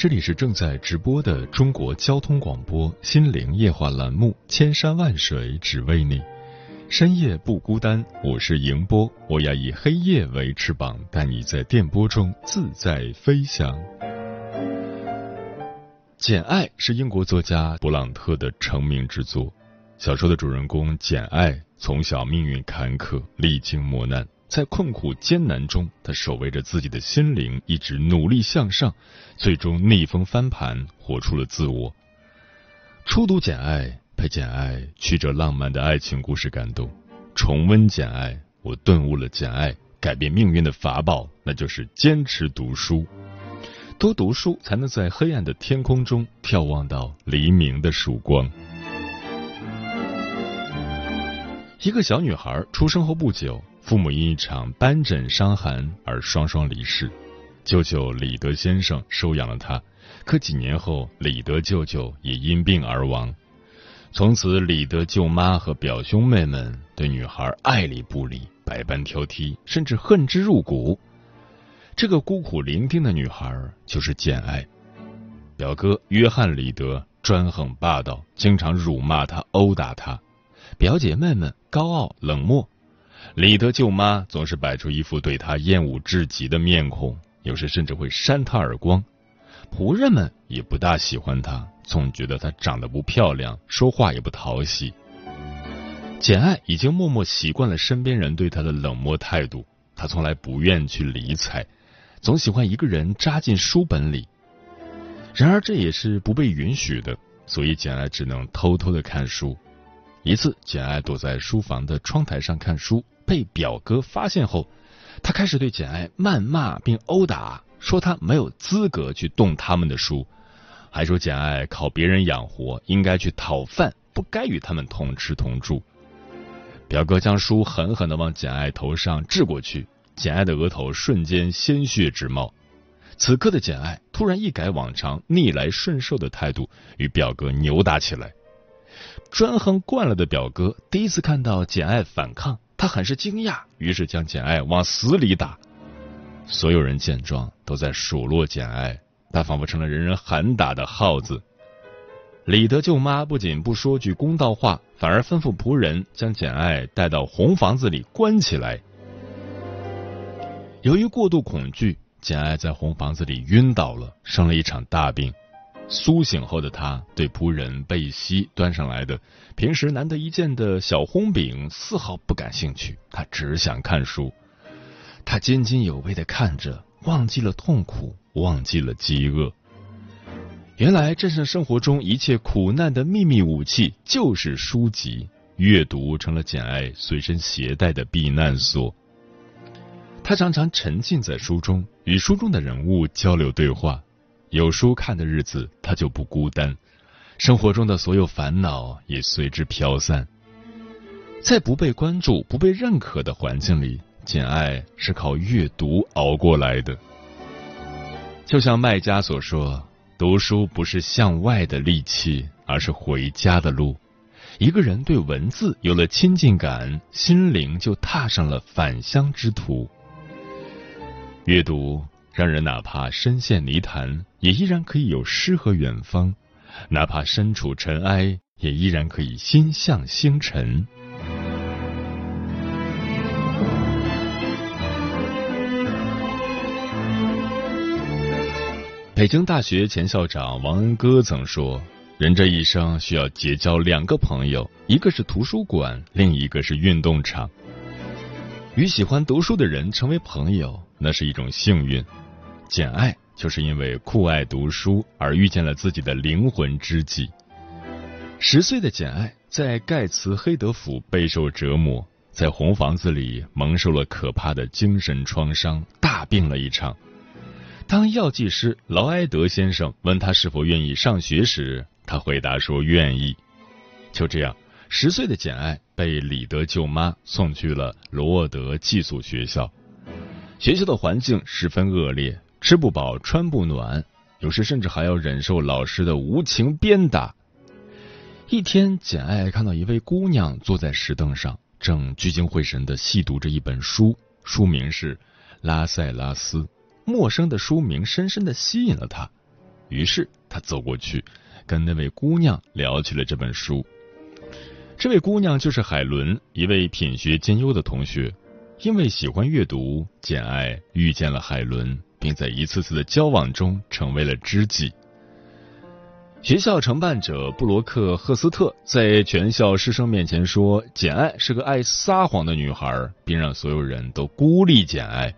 这里是正在直播的中国交通广播心灵夜话栏目《千山万水只为你》，深夜不孤单，我是迎波，我要以黑夜为翅膀，带你在电波中自在飞翔。《简爱》是英国作家勃朗特的成名之作，小说的主人公简爱从小命运坎坷，历经磨难。在困苦艰难中，他守卫着自己的心灵，一直努力向上，最终逆风翻盘，活出了自我。初读《简爱》，被《简爱》曲折浪漫的爱情故事感动；重温《简爱》，我顿悟了《简爱》改变命运的法宝，那就是坚持读书。多读书，才能在黑暗的天空中眺望到黎明的曙光。一个小女孩出生后不久。父母因一场斑疹伤寒而双双离世，舅舅李德先生收养了他，可几年后李德舅舅也因病而亡。从此，李德舅妈和表兄妹们对女孩爱理不理，百般挑剔，甚至恨之入骨。这个孤苦伶仃的女孩就是简爱。表哥约翰李德专横霸道，经常辱骂他、殴打他；表姐妹们高傲冷漠。李德舅妈总是摆出一副对他厌恶至极的面孔，有时甚至会扇他耳光。仆人们也不大喜欢他，总觉得他长得不漂亮，说话也不讨喜。简爱已经默默习惯了身边人对他的冷漠态度，他从来不愿去理睬，总喜欢一个人扎进书本里。然而这也是不被允许的，所以简爱只能偷偷的看书。一次，简爱躲在书房的窗台上看书。被表哥发现后，他开始对简爱谩骂并殴打，说他没有资格去动他们的书，还说简爱靠别人养活，应该去讨饭，不该与他们同吃同住。表哥将书狠狠的往简爱头上掷过去，简爱的额头瞬间鲜血直冒。此刻的简爱突然一改往常逆来顺受的态度，与表哥扭打起来。专横惯了的表哥第一次看到简爱反抗。他很是惊讶，于是将简爱往死里打。所有人见状都在数落简爱，他仿佛成了人人喊打的耗子。李德舅妈不仅不说句公道话，反而吩咐仆人将简爱带到红房子里关起来。由于过度恐惧，简爱在红房子里晕倒了，生了一场大病。苏醒后的他，对仆人贝西端上来的平时难得一见的小烘饼丝毫不感兴趣，他只想看书。他津津有味的看着，忘记了痛苦，忘记了饥饿。原来战胜生活中一切苦难的秘密武器就是书籍，阅读成了简爱随身携带的避难所。他常常沉浸在书中，与书中的人物交流对话。有书看的日子，他就不孤单，生活中的所有烦恼也随之飘散。在不被关注、不被认可的环境里，简爱是靠阅读熬过来的。就像卖家所说：“读书不是向外的利器，而是回家的路。”一个人对文字有了亲近感，心灵就踏上了返乡之途。阅读。让人哪怕身陷泥潭，也依然可以有诗和远方；哪怕身处尘埃，也依然可以心向星辰。北京大学前校长王恩歌曾说：“人这一生需要结交两个朋友，一个是图书馆，另一个是运动场。与喜欢读书的人成为朋友，那是一种幸运。简爱就是因为酷爱读书而遇见了自己的灵魂知己。十岁的简爱在盖茨黑德府备受折磨，在红房子里蒙受了可怕的精神创伤，大病了一场。当药剂师劳埃德先生问他是否愿意上学时，他回答说愿意。就这样，十岁的简爱被李德舅妈送去了罗沃德寄宿学校。学校的环境十分恶劣，吃不饱穿不暖，有时甚至还要忍受老师的无情鞭打。一天，简爱看到一位姑娘坐在石凳上，正聚精会神的细读着一本书，书名是《拉塞拉斯》。陌生的书名深深的吸引了他，于是他走过去。跟那位姑娘聊起了这本书。这位姑娘就是海伦，一位品学兼优的同学。因为喜欢阅读，简爱遇见了海伦，并在一次次的交往中成为了知己。学校承办者布罗克赫斯特在全校师生面前说，简爱是个爱撒谎的女孩，并让所有人都孤立简爱。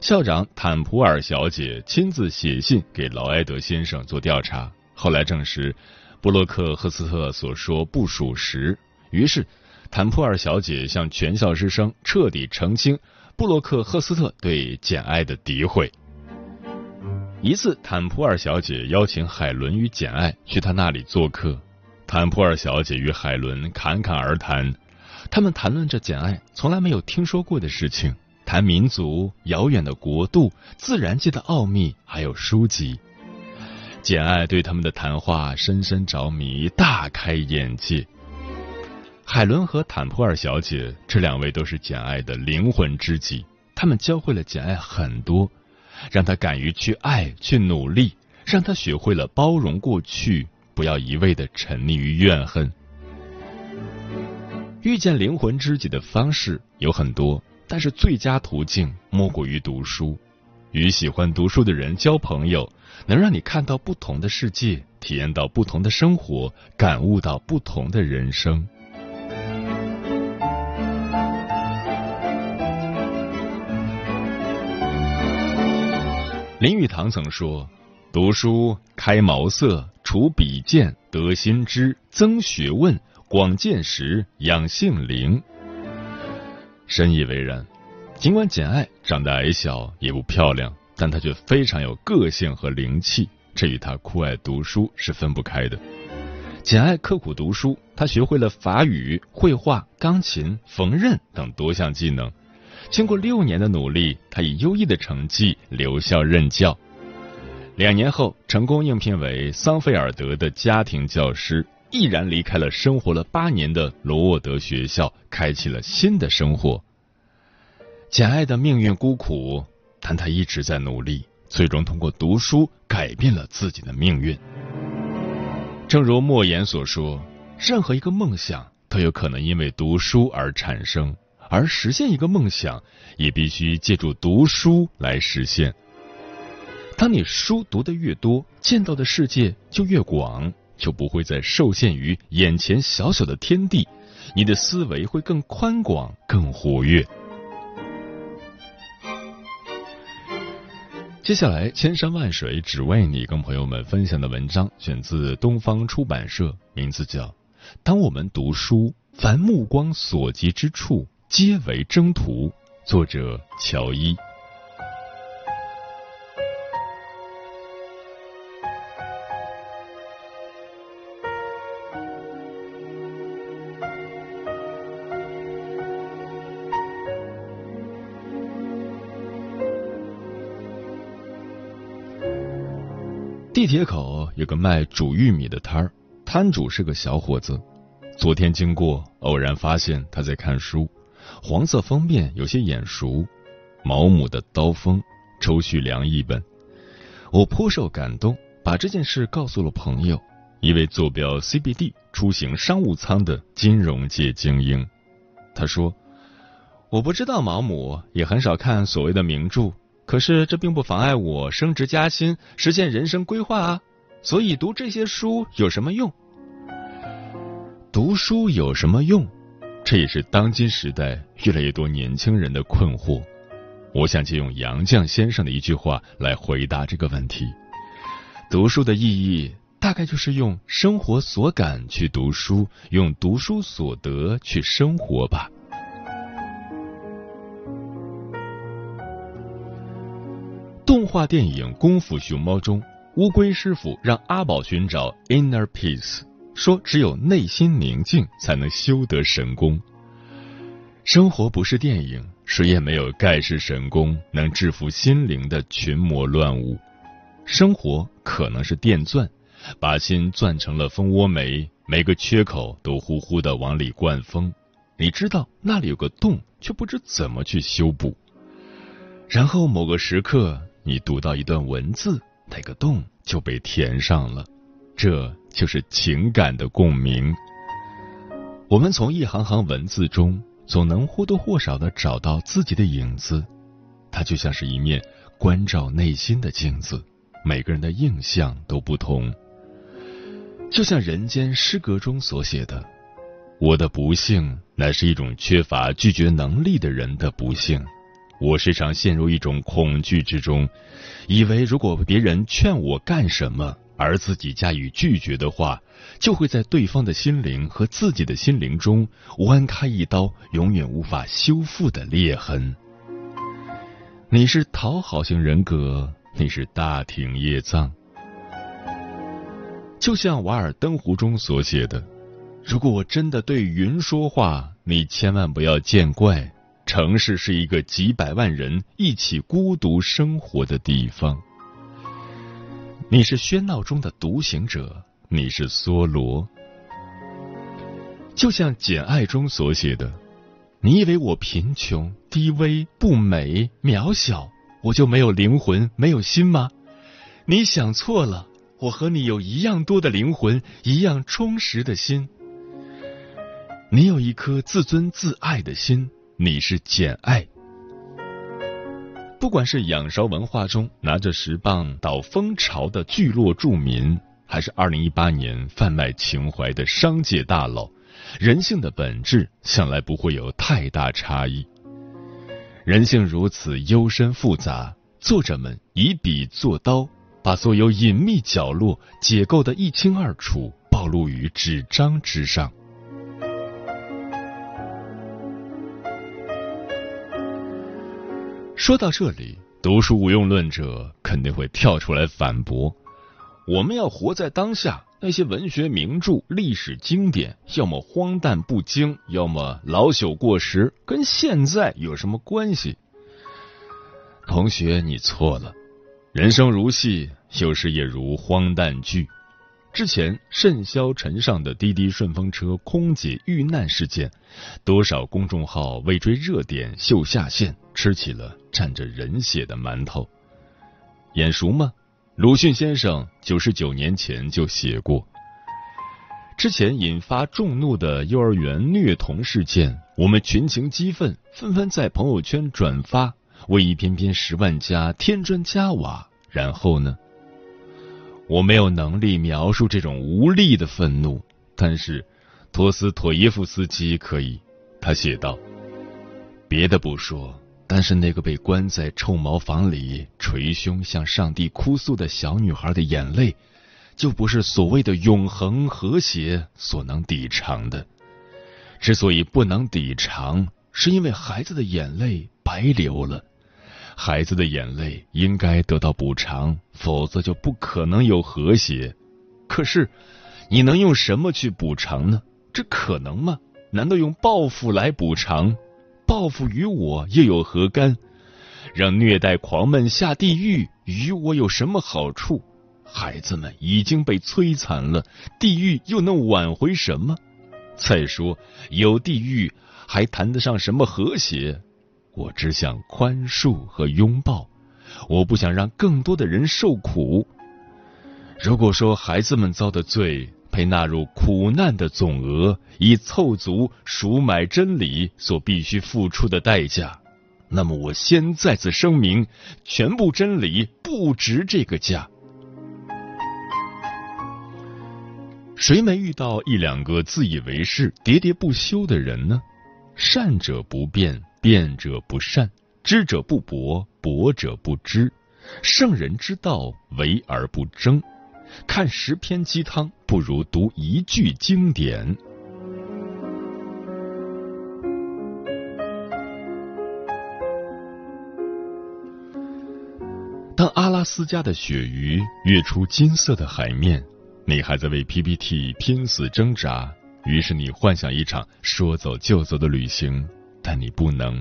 校长坦普尔小姐亲自写信给劳埃德先生做调查。后来证实，布洛克赫斯特所说不属实。于是，坦普尔小姐向全校师生彻底澄清布洛克赫斯特对简爱的诋毁。一次，坦普尔小姐邀请海伦与简爱去她那里做客。坦普尔小姐与海伦侃侃而谈，他们谈论着简爱从来没有听说过的事情，谈民族、遥远的国度、自然界的奥秘，还有书籍。简爱对他们的谈话深深着迷，大开眼界。海伦和坦普尔小姐这两位都是简爱的灵魂知己，他们教会了简爱很多，让她敢于去爱、去努力，让她学会了包容过去，不要一味的沉溺于怨恨。遇见灵魂知己的方式有很多，但是最佳途径莫过于读书。与喜欢读书的人交朋友，能让你看到不同的世界，体验到不同的生活，感悟到不同的人生。林语堂曾说：“读书开茅塞，除鄙见，得新知，增学问，广见识，养性灵。”深以为然。尽管简爱长得矮小，也不漂亮，但她却非常有个性和灵气，这与她酷爱读书是分不开的。简爱刻苦读书，她学会了法语、绘画、钢琴、缝纫等多项技能。经过六年的努力，他以优异的成绩留校任教。两年后，成功应聘为桑菲尔德的家庭教师，毅然离开了生活了八年的罗沃德学校，开启了新的生活。简爱的命运孤苦，但她一直在努力，最终通过读书改变了自己的命运。正如莫言所说：“任何一个梦想都有可能因为读书而产生，而实现一个梦想也必须借助读书来实现。当你书读的越多，见到的世界就越广，就不会再受限于眼前小小的天地，你的思维会更宽广、更活跃。”接下来，千山万水只为你，跟朋友们分享的文章选自东方出版社，名字叫《当我们读书，凡目光所及之处，皆为征途》，作者乔伊。地铁口有个卖煮玉米的摊儿，摊主是个小伙子。昨天经过，偶然发现他在看书，黄色封面有些眼熟，毛姆的《刀锋》，抽蓄良一本。我颇受感动，把这件事告诉了朋友，一位坐标 CBD、出行商务舱的金融界精英。他说：“我不知道毛姆，也很少看所谓的名著。”可是这并不妨碍我升职加薪、实现人生规划啊！所以读这些书有什么用？读书有什么用？这也是当今时代越来越多年轻人的困惑。我想借用杨绛先生的一句话来回答这个问题：读书的意义，大概就是用生活所感去读书，用读书所得去生活吧。动画电影《功夫熊猫》中，乌龟师傅让阿宝寻找 inner peace，说只有内心宁静，才能修得神功。生活不是电影，谁也没有盖世神功能制服心灵的群魔乱舞。生活可能是电钻，把心钻成了蜂窝煤，每个缺口都呼呼的往里灌风。你知道那里有个洞，却不知怎么去修补。然后某个时刻。你读到一段文字，那个洞就被填上了，这就是情感的共鸣。我们从一行行文字中，总能或多或少的找到自己的影子，它就像是一面关照内心的镜子。每个人的印象都不同，就像人间失格中所写的：“我的不幸，乃是一种缺乏拒绝能力的人的不幸。”我时常陷入一种恐惧之中，以为如果别人劝我干什么，而自己加以拒绝的话，就会在对方的心灵和自己的心灵中剜开一刀永远无法修复的裂痕。你是讨好型人格，你是大庭叶藏，就像《瓦尔登湖》中所写的：“如果我真的对云说话，你千万不要见怪。”城市是一个几百万人一起孤独生活的地方。你是喧闹中的独行者，你是梭罗。就像《简爱》中所写的：“你以为我贫穷、低微、不美、渺小，我就没有灵魂、没有心吗？你想错了，我和你有一样多的灵魂，一样充实的心。你有一颗自尊自爱的心。”你是简爱，不管是仰韶文化中拿着石棒捣蜂巢的聚落住民，还是二零一八年贩卖情怀的商界大佬，人性的本质向来不会有太大差异。人性如此幽深复杂，作者们以笔作刀，把所有隐秘角落解构的一清二楚，暴露于纸张之上。说到这里，读书无用论者肯定会跳出来反驳：我们要活在当下，那些文学名著、历史经典，要么荒诞不经，要么老朽过时，跟现在有什么关系？同学，你错了。人生如戏，有时也如荒诞剧。之前甚嚣尘上的滴滴顺风车空姐遇难事件，多少公众号为追热点秀下限，吃起了蘸着人血的馒头。眼熟吗？鲁迅先生九十九年前就写过。之前引发众怒的幼儿园虐童事件，我们群情激愤，纷纷在朋友圈转发，为一篇篇十万加添砖加瓦。然后呢？我没有能力描述这种无力的愤怒，但是托斯妥耶夫斯基可以。他写道：“别的不说，但是那个被关在臭茅房里捶胸向上帝哭诉的小女孩的眼泪，就不是所谓的永恒和谐所能抵偿的。之所以不能抵偿，是因为孩子的眼泪白流了。”孩子的眼泪应该得到补偿，否则就不可能有和谐。可是，你能用什么去补偿呢？这可能吗？难道用报复来补偿？报复与我又有何干？让虐待狂们下地狱，与我有什么好处？孩子们已经被摧残了，地狱又能挽回什么？再说，有地狱还谈得上什么和谐？我只想宽恕和拥抱，我不想让更多的人受苦。如果说孩子们遭的罪被纳入苦难的总额，以凑足赎买真理所必须付出的代价，那么我先再次声明：全部真理不值这个价。谁没遇到一两个自以为是、喋喋不休的人呢？善者不辩，辩者不善；知者不博，博者不知。圣人之道，为而不争。看十篇鸡汤，不如读一句经典。当阿拉斯加的鳕鱼跃出金色的海面，你还在为 PPT 拼死挣扎。于是你幻想一场说走就走的旅行，但你不能。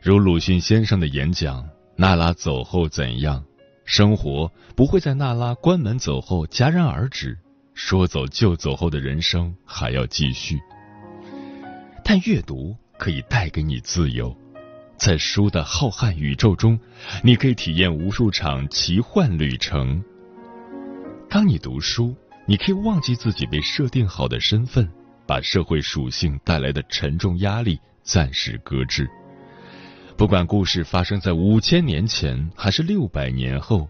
如鲁迅先生的演讲：“娜拉走后怎样？生活不会在娜拉关门走后戛然而止。说走就走后的人生还要继续。但阅读可以带给你自由。”在书的浩瀚宇宙中，你可以体验无数场奇幻旅程。当你读书，你可以忘记自己被设定好的身份，把社会属性带来的沉重压力暂时搁置。不管故事发生在五千年前还是六百年后，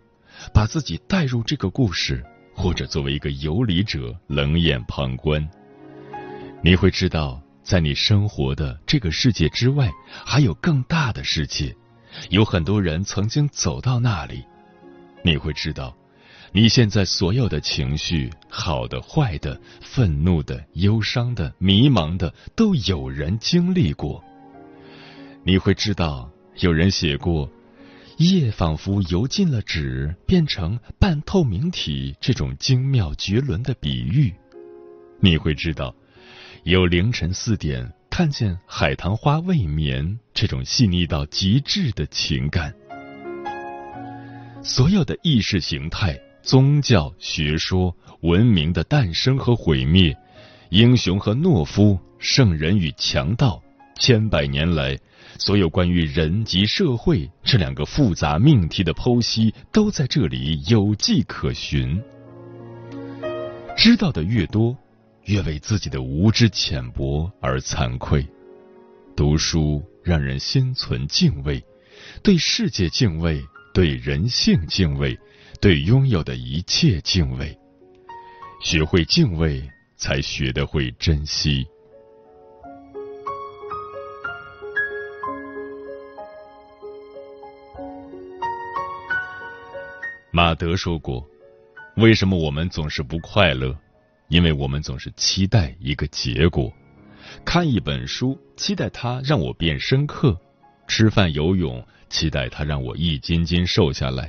把自己带入这个故事，或者作为一个游离者冷眼旁观，你会知道。在你生活的这个世界之外，还有更大的世界，有很多人曾经走到那里。你会知道，你现在所有的情绪，好的、坏的、愤怒的、忧伤的、迷茫的，都有人经历过。你会知道，有人写过“夜仿佛油进了纸，变成半透明体”这种精妙绝伦的比喻。你会知道。有凌晨四点看见海棠花未眠，这种细腻到极致的情感。所有的意识形态、宗教、学说、文明的诞生和毁灭，英雄和懦夫，圣人与强盗，千百年来，所有关于人及社会这两个复杂命题的剖析，都在这里有迹可循。知道的越多。越为自己的无知浅薄而惭愧。读书让人心存敬畏，对世界敬畏，对人性敬畏，对拥有的一切敬畏。学会敬畏，才学得会珍惜。马德说过：“为什么我们总是不快乐？”因为我们总是期待一个结果，看一本书，期待它让我变深刻；吃饭、游泳，期待它让我一斤斤瘦下来；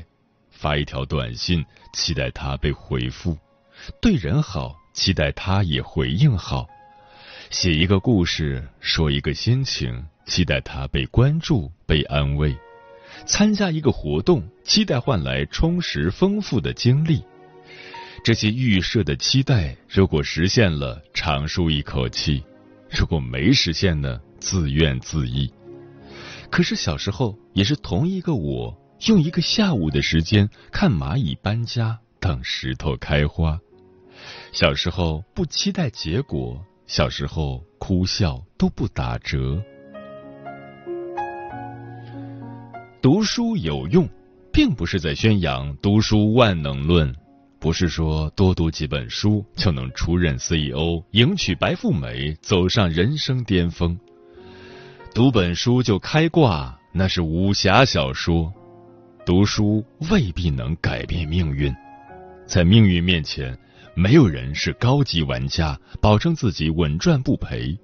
发一条短信，期待他被回复；对人好，期待他也回应好；写一个故事，说一个心情，期待他被关注、被安慰；参加一个活动，期待换来充实丰富的经历。这些预设的期待，如果实现了，长舒一口气；如果没实现呢，自怨自艾。可是小时候也是同一个我，用一个下午的时间看蚂蚁搬家，等石头开花。小时候不期待结果，小时候哭笑都不打折。读书有用，并不是在宣扬读书万能论。不是说多读几本书就能出任 CEO、迎娶白富美、走上人生巅峰。读本书就开挂，那是武侠小说。读书未必能改变命运，在命运面前，没有人是高级玩家，保证自己稳赚不赔。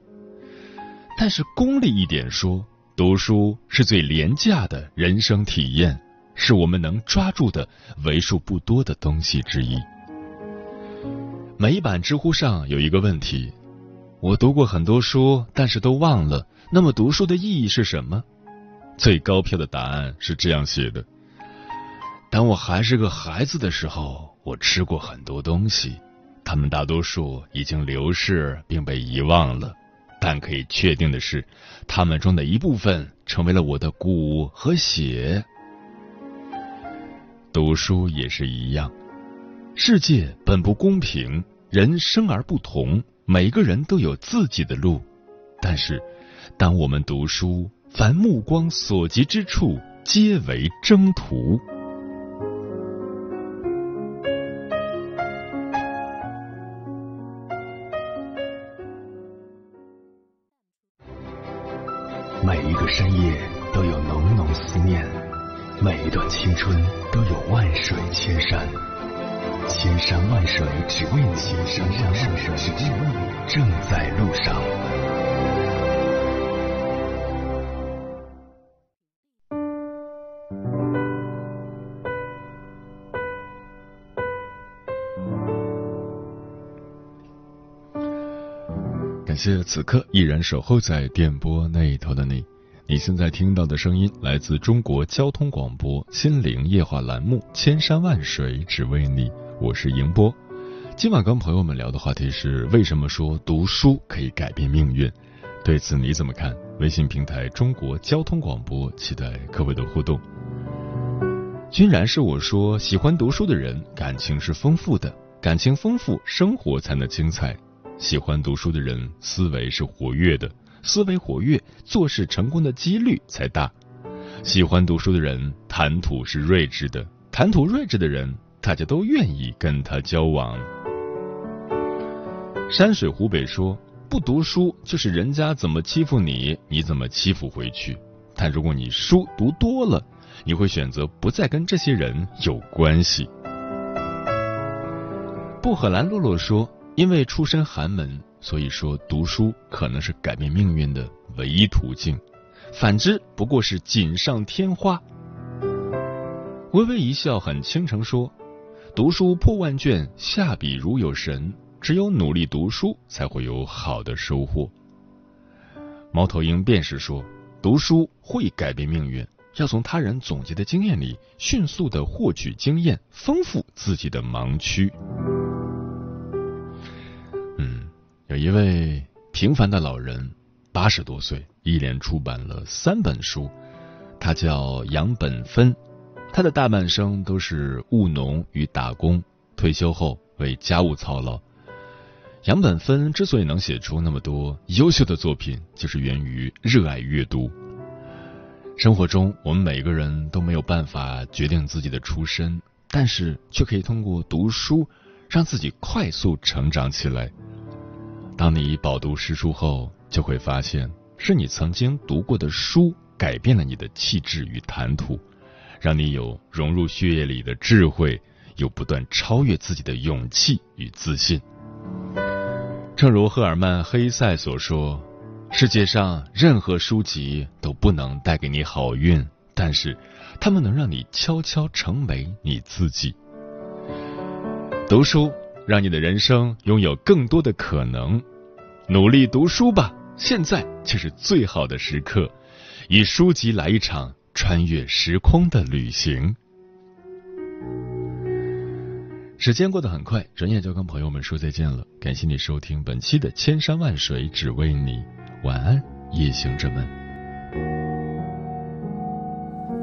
但是功利一点说，读书是最廉价的人生体验。是我们能抓住的为数不多的东西之一。每一版知乎上有一个问题：我读过很多书，但是都忘了。那么读书的意义是什么？最高票的答案是这样写的：当我还是个孩子的时候，我吃过很多东西，他们大多数已经流逝并被遗忘了。但可以确定的是，他们中的一部分成为了我的骨和血。读书也是一样，世界本不公平，人生而不同，每个人都有自己的路。但是，当我们读书，凡目光所及之处，皆为征途。一个深夜都有浓浓思念，每一段青春都有万水千山，千山万水只为你，千山万水，正在路上。感谢此刻依然守候在电波那一头的你。你现在听到的声音来自中国交通广播心灵夜话栏目《千山万水只为你》，我是迎波。今晚跟朋友们聊的话题是：为什么说读书可以改变命运？对此你怎么看？微信平台中国交通广播，期待各位的互动。君然是我说，喜欢读书的人感情是丰富的，感情丰富，生活才能精彩。喜欢读书的人，思维是活跃的，思维活跃，做事成功的几率才大。喜欢读书的人，谈吐是睿智的，谈吐睿智的人，大家都愿意跟他交往。山水湖北说，不读书就是人家怎么欺负你，你怎么欺负回去。但如果你书读多了，你会选择不再跟这些人有关系。布荷兰洛洛说。因为出身寒门，所以说读书可能是改变命运的唯一途径。反之，不过是锦上添花。微微一笑，很倾城说：“读书破万卷，下笔如有神。只有努力读书，才会有好的收获。”猫头鹰便是说：“读书会改变命运，要从他人总结的经验里迅速的获取经验，丰富自己的盲区。”有一位平凡的老人，八十多岁，一连出版了三本书。他叫杨本芬，他的大半生都是务农与打工，退休后为家务操劳。杨本芬之所以能写出那么多优秀的作品，就是源于热爱阅读。生活中，我们每个人都没有办法决定自己的出身，但是却可以通过读书，让自己快速成长起来。当你饱读诗书后，就会发现是你曾经读过的书改变了你的气质与谈吐，让你有融入血液里的智慧，有不断超越自己的勇气与自信。正如赫尔曼·黑塞所说：“世界上任何书籍都不能带给你好运，但是他们能让你悄悄成为你自己。”读书。让你的人生拥有更多的可能，努力读书吧！现在就是最好的时刻，以书籍来一场穿越时空的旅行。时间过得很快，转眼就跟朋友们说再见了。感谢你收听本期的《千山万水只为你》，晚安，夜行者们。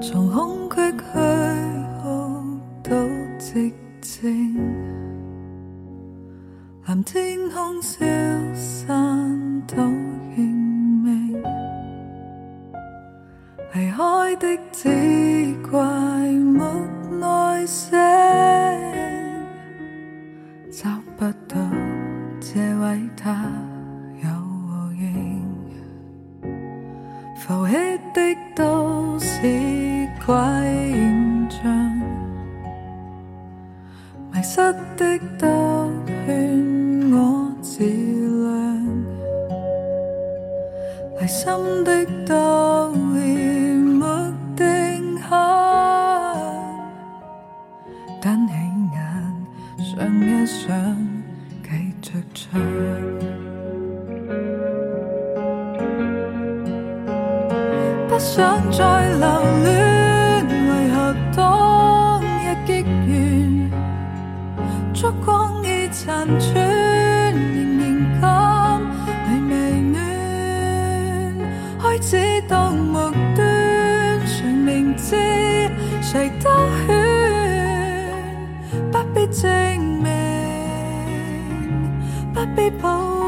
从空虚到寂静。蓝天空消散都认命，离开的只怪没耐性，找不到这位他有回应，浮起的都是怪现象，迷失的谁都劝，不必证明，不必抱